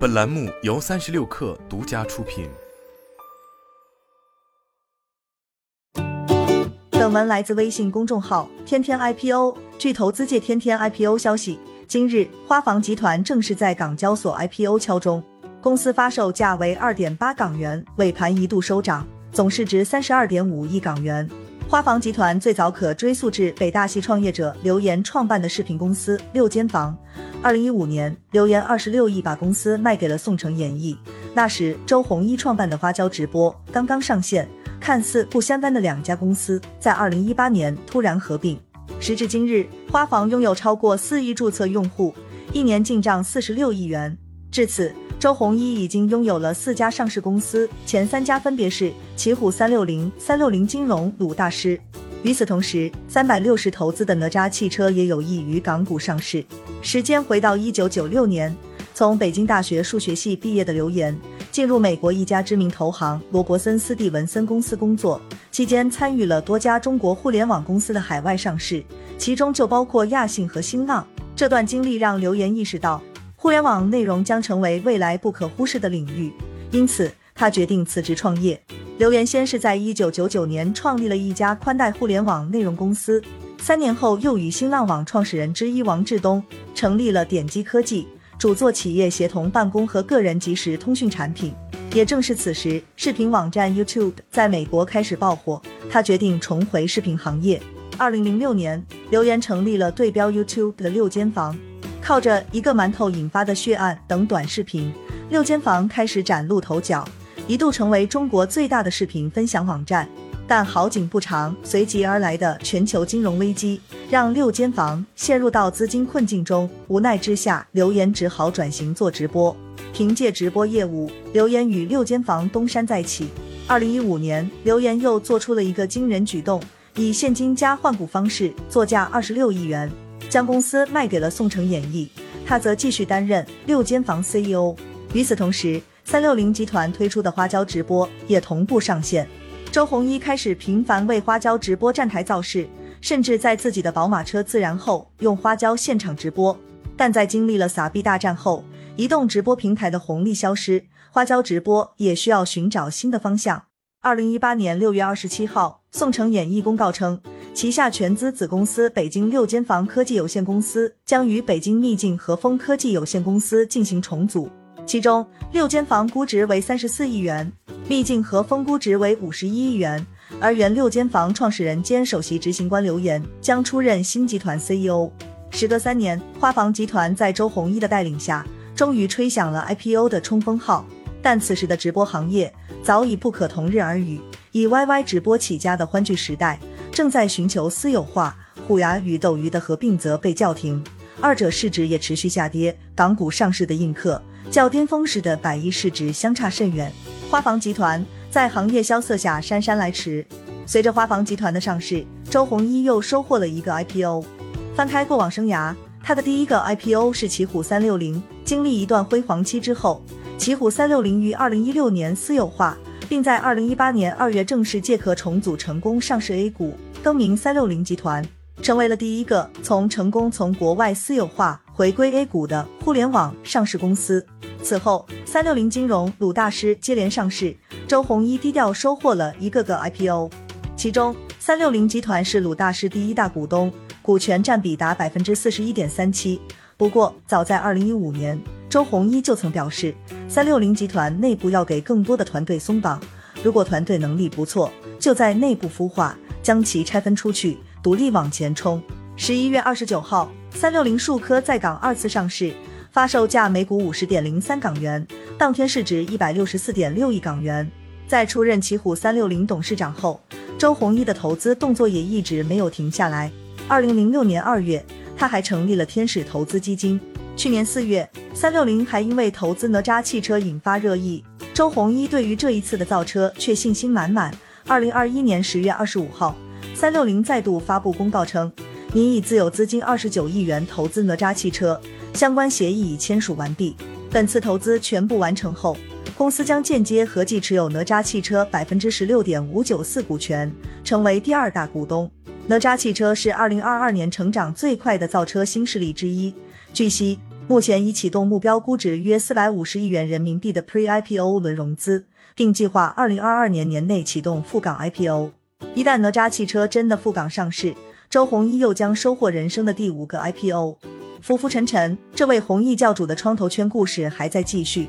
本栏目由三十六氪独家出品。本文来自微信公众号“天天 IPO”。据投资界天天 IPO 消息，今日花房集团正式在港交所 IPO 敲钟，公司发售价为二点八港元，尾盘一度收涨，总市值三十二点五亿港元。花房集团最早可追溯至北大系创业者刘岩创办的视频公司六间房。二零一五年，刘岩二十六亿把公司卖给了宋城演艺。那时，周鸿祎创办的花椒直播刚刚上线，看似不相干的两家公司，在二零一八年突然合并。时至今日，花房拥有超过四亿注册用户，一年进账四十六亿元。至此。周鸿祎已经拥有了四家上市公司，前三家分别是奇虎三六零、三六零金融、鲁大师。与此同时，三百六十投资的哪吒汽车也有意于港股上市。时间回到一九九六年，从北京大学数学系毕业的刘岩，进入美国一家知名投行罗伯森斯蒂文森公司工作，期间参与了多家中国互联网公司的海外上市，其中就包括亚信和新浪。这段经历让刘岩意识到。互联网内容将成为未来不可忽视的领域，因此他决定辞职创业。刘岩先是在一九九九年创立了一家宽带互联网内容公司，三年后又与新浪网创始人之一王志东成立了点击科技，主做企业协同办公和个人即时通讯产品。也正是此时，视频网站 YouTube 在美国开始爆火，他决定重回视频行业。二零零六年，刘岩成立了对标 YouTube 的六间房。靠着一个馒头引发的血案等短视频，六间房开始崭露头角，一度成为中国最大的视频分享网站。但好景不长，随即而来的全球金融危机让六间房陷入到资金困境中。无奈之下，刘岩只好转型做直播。凭借直播业务，刘岩与六间房东山再起。二零一五年，刘岩又做出了一个惊人举动，以现金加换股方式作价二十六亿元。将公司卖给了宋城演艺，他则继续担任六间房 CEO。与此同时，三六零集团推出的花椒直播也同步上线。周鸿祎开始频繁为花椒直播站台造势，甚至在自己的宝马车自燃后用花椒现场直播。但在经历了撒币大战后，移动直播平台的红利消失，花椒直播也需要寻找新的方向。二零一八年六月二十七号，宋城演艺公告称。旗下全资子公司北京六间房科技有限公司将与北京秘境和风科技有限公司进行重组，其中六间房估值为三十四亿元，秘境和风估值为五十一亿元，而原六间房创始人兼首席执行官刘岩将出任新集团 CEO。时隔三年，花房集团在周鸿祎的带领下，终于吹响了 IPO 的冲锋号，但此时的直播行业早已不可同日而语，以 YY 直播起家的欢聚时代。正在寻求私有化，虎牙与斗鱼的合并则被叫停，二者市值也持续下跌。港股上市的映客较巅峰时的百亿市值相差甚远。花房集团在行业萧瑟下姗姗来迟。随着花房集团的上市，周鸿祎又收获了一个 IPO。翻开过往生涯，他的第一个 IPO 是奇虎三六零。经历一段辉煌期之后，奇虎三六零于二零一六年私有化，并在二零一八年二月正式借壳重组成功上市 A 股。更名三六零集团，成为了第一个从成功从国外私有化回归 A 股的互联网上市公司。此后，三六零金融、鲁大师接连上市，周鸿祎低调收获了一个个 IPO。其中，三六零集团是鲁大师第一大股东，股权占比达百分之四十一点三七。不过，早在二零一五年，周鸿祎就曾表示，三六零集团内部要给更多的团队松绑，如果团队能力不错，就在内部孵化。将其拆分出去，独立往前冲。十一月二十九号，三六零数科在港二次上市，发售价每股五十点零三港元，当天市值一百六十四点六亿港元。在出任奇虎三六零董事长后，周鸿祎的投资动作也一直没有停下来。二零零六年二月，他还成立了天使投资基金。去年四月，三六零还因为投资哪吒汽车引发热议，周鸿祎对于这一次的造车却信心满满。二零二一年十月二十五号，三六零再度发布公告称，拟以自有资金二十九亿元投资哪吒汽车，相关协议已签署完毕。本次投资全部完成后，公司将间接合计持有哪吒汽车百分之十六点五九四股权，成为第二大股东。哪吒汽车是二零二二年成长最快的造车新势力之一。据悉，目前已启动目标估值约四百五十亿元人民币的 Pre-IPO 轮融资，并计划二零二二年年内启动赴港 IPO。一旦哪吒汽车真的赴港上市，周鸿祎又将收获人生的第五个 IPO。浮浮沉沉，这位弘毅教主的创投圈故事还在继续。